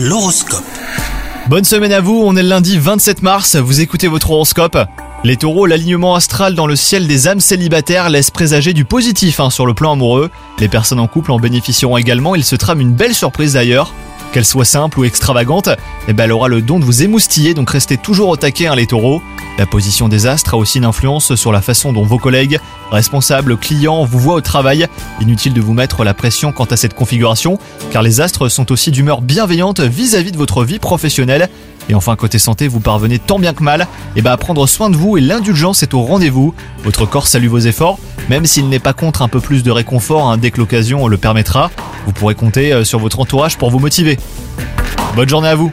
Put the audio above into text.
L'horoscope. Bonne semaine à vous, on est le lundi 27 mars, vous écoutez votre horoscope. Les taureaux, l'alignement astral dans le ciel des âmes célibataires laisse présager du positif hein, sur le plan amoureux. Les personnes en couple en bénéficieront également, il se trame une belle surprise d'ailleurs. Qu'elle soit simple ou extravagante, eh ben elle aura le don de vous émoustiller, donc restez toujours au taquet hein, les taureaux. La position des astres a aussi une influence sur la façon dont vos collègues, responsables, clients vous voient au travail. Inutile de vous mettre la pression quant à cette configuration, car les astres sont aussi d'humeur bienveillante vis-à-vis de votre vie professionnelle. Et enfin, côté santé, vous parvenez tant bien que mal et ben, à prendre soin de vous et l'indulgence est au rendez-vous. Votre corps salue vos efforts, même s'il n'est pas contre un peu plus de réconfort hein, dès que l'occasion le permettra. Vous pourrez compter euh, sur votre entourage pour vous motiver. Bonne journée à vous